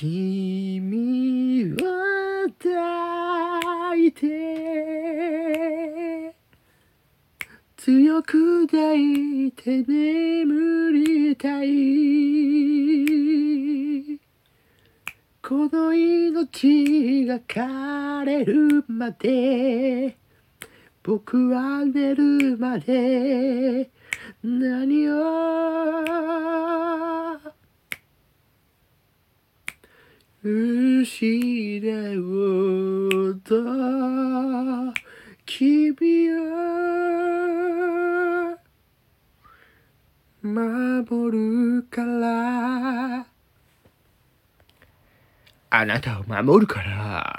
君を抱いて強く抱いて眠りたい。この命が枯れるまで僕は寝るまで何を失おうと君は守るからあなたを守るから。